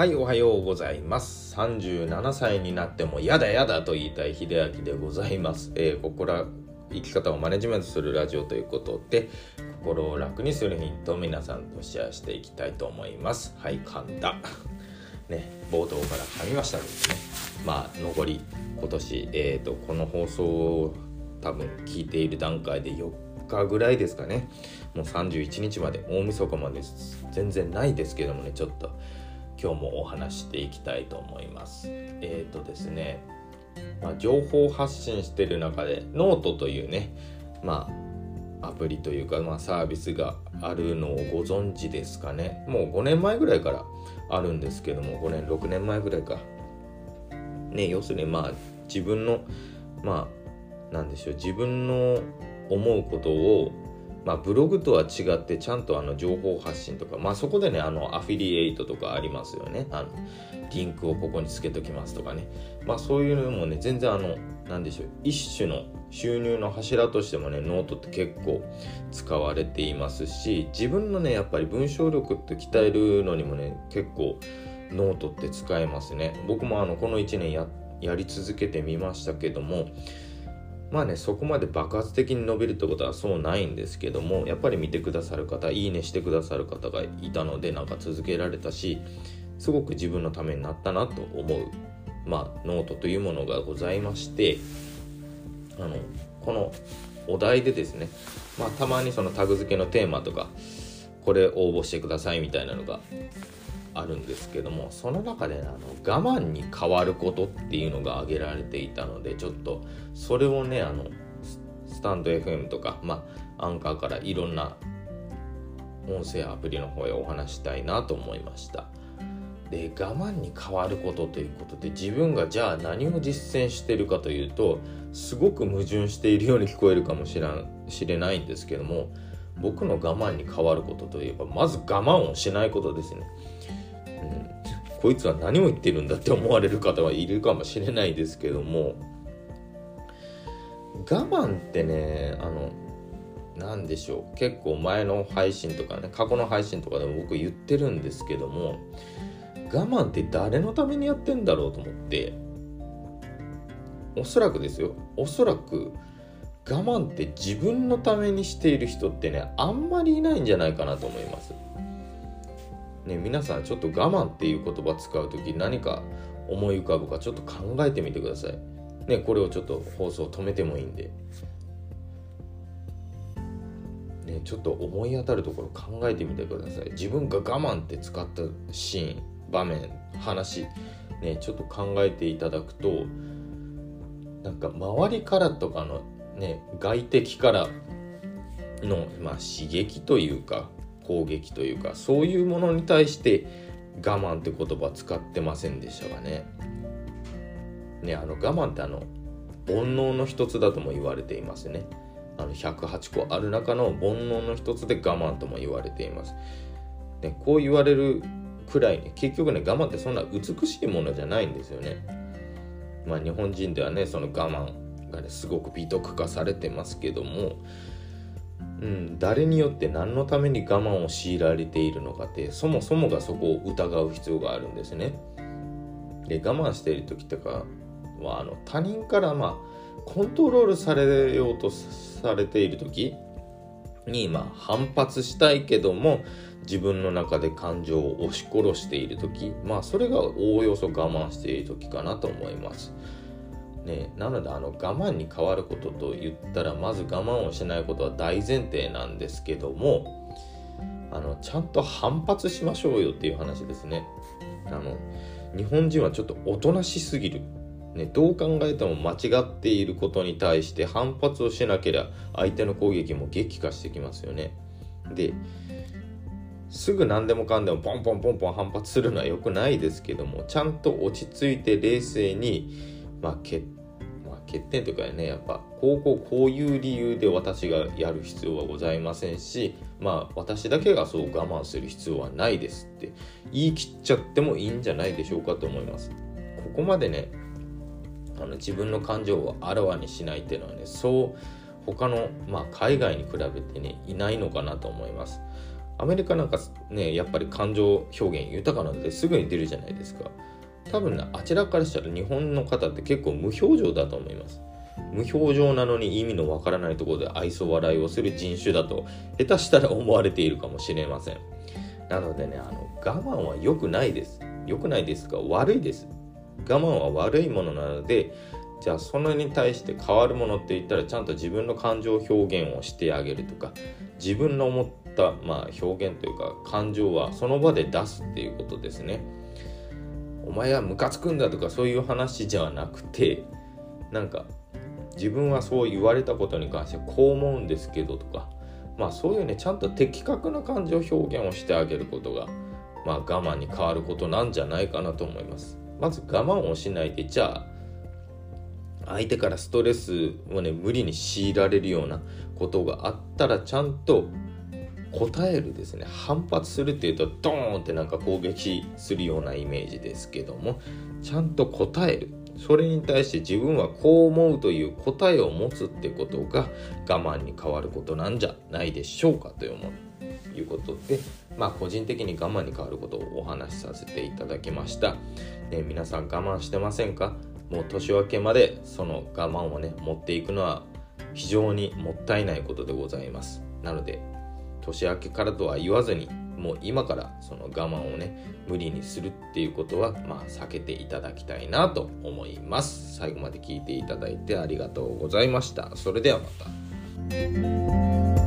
はい、おはようございます。37歳になってもやだやだと言いたい秀明でございます。えーここら生き方をマネジメントするラジオということで、心を楽にするヒントを皆さんとシェアしていきたいと思います。はい、噛んだ。ね、冒頭から噛みましたけどね。まあ、残り今年、えっ、と、この放送を多分聞いている段階で4日ぐらいですかね。もう31日まで、大晦日まで全然ないですけどもね、ちょっと。今日もお話していきたいと思います。えっ、とですね、まあ、情報発信してる中でノートというね、まあ、アプリというか、まあ、サービスがあるのをご存知ですかね。もう5年前ぐらいからあるんですけども、5年、6年前ぐらいか。ね、要するにまあ自分の、まあ、なんでしょう、自分の思うことをまあ、ブログとは違ってちゃんとあの情報発信とか、まあ、そこでねあのアフィリエイトとかありますよね。あのリンクをここにつけときますとかね、まあ、そういうのもね全然あのなんでしょう。一種の収入の柱としてもねノートって結構使われていますし自分のねやっぱり文章力って鍛えるのにもね結構ノートって使えますね。僕もあのこの1年やり続けてみましたけどもまあね、そこまで爆発的に伸びるってことはそうないんですけども、やっぱり見てくださる方、いいねしてくださる方がいたので、なんか続けられたし、すごく自分のためになったなと思う、まあ、ノートというものがございまして、あの、このお題でですね、まあ、たまにそのタグ付けのテーマとか、これ応募してくださいみたいなのがあるんですけどもその中で、ね、あの我慢に変わることっていうのが挙げられていたのでちょっとそれをねあのスタンド FM とか、まあ、アンカーからいろんな音声アプリの方へお話したいなと思いました。で我慢に変わることということで自分がじゃあ何を実践してるかというとすごく矛盾しているように聞こえるかもしれしれないんですけども僕の我慢に変わることといえばまず我慢をしないことですね、こいつは何を言ってるんだって思われる方はいるかもしれないですけども我慢ってねあの何でしょう結構前の配信とかね過去の配信とかでも僕言ってるんですけども我慢って誰のためにやってんだろうと思っておそらくですよおそらく我慢って自分のためにしている人ってねあんまりいないんじゃないかなと思います。ね、皆さんちょっと我慢っていう言葉使う時何か思い浮かぶかちょっと考えてみてください。ね、これをちょっと放送止めてもいいんで。ね、ちょっと思い当たるところ考えてみてください。自分が我慢って使ったシーン、場面、話、ね、ちょっと考えていただくと、なんか周りからとかのね、外敵からの、まあ、刺激というか、攻撃というかそういうものに対して我慢って言葉使ってませんでしたがね。ねあの我慢ってあの煩悩の一つだとも言われていますね。あの108個ある中の煩悩の一つで我慢とも言われています。ね、こう言われるくらいね結局ね我慢ってそんな美しいものじゃないんですよね。まあ日本人ではねその我慢がねすごく美徳化されてますけどもうん、誰によって何のために我慢を強いられているのかってそもそもがそこを疑う必要があるんですね。で我慢している時とかはあの他人からまあコントロールされようとされている時にまあ反発したいけども自分の中で感情を押し殺している時まあそれがおおよそ我慢している時かなと思います。ね、なのであの我慢に変わることと言ったらまず我慢をしないことは大前提なんですけどもあのちゃんと反発しましょうよっていう話ですね。あの日本人はちょっとおとなしすぎる、ね、どう考えても間違っていることに対して反発をしなければ相手の攻撃も激化してきますよね。ですぐ何でもかんでもポンポンポンポン反発するのは良くないですけどもちゃんと落ち着いて冷静にまあ、欠まあ、欠点というかねやっぱこうこうこういう理由で私がやる必要はございませんしまあ私だけがそう我慢する必要はないですって言い切っちゃってもいいんじゃないでしょうかと思います。ここまでねあの自分の感情をあらわにしないっていうのはねそう他の、まあ、海外に比べてねいないのかなと思います。アメリカなんかねやっぱり感情表現豊かなのですぐに出るじゃないですか。多分ねあちらからしたら日本の方って結構無表情だと思います。無表情なのに意味のわからないところで愛想笑いをする人種だと下手したら思われているかもしれません。なのでねあの我慢は良くないです。良くないですが悪いです。我慢は悪いものなのでじゃあそれに対して変わるものって言ったらちゃんと自分の感情表現をしてあげるとか自分の思った、まあ、表現というか感情はその場で出すっていうことですね。お前はムカつくんだとかそういう話じゃなくてなんか自分はそう言われたことに関してこう思うんですけどとかまあそういうねちゃんと的確な感情表現をしてあげることがまあ我慢に変わることなんじゃないかなと思います。まず我慢をしないでじゃあ相手からストレスをね無理に強いられるようなことがあったらちゃんと答えるですね。反発するっていうとドーンってなんか攻撃するようなイメージですけどもちゃんと答える。それに対して自分はこう思うという答えを持つってことが我慢に変わることなんじゃないでしょうかといういうことでまあ個人的に我慢に変わることをお話しさせていただきました、ね、皆さん我慢してませんか？もう年明けまでその我慢をね持っていくのは非常にもったいないことでございます。なので年明けからとは言わずにもう今からその我慢をね無理にするっていうことはまあ避けていただきたいなと思います。最後まで聞いていただいてありがとうございました。それではまた。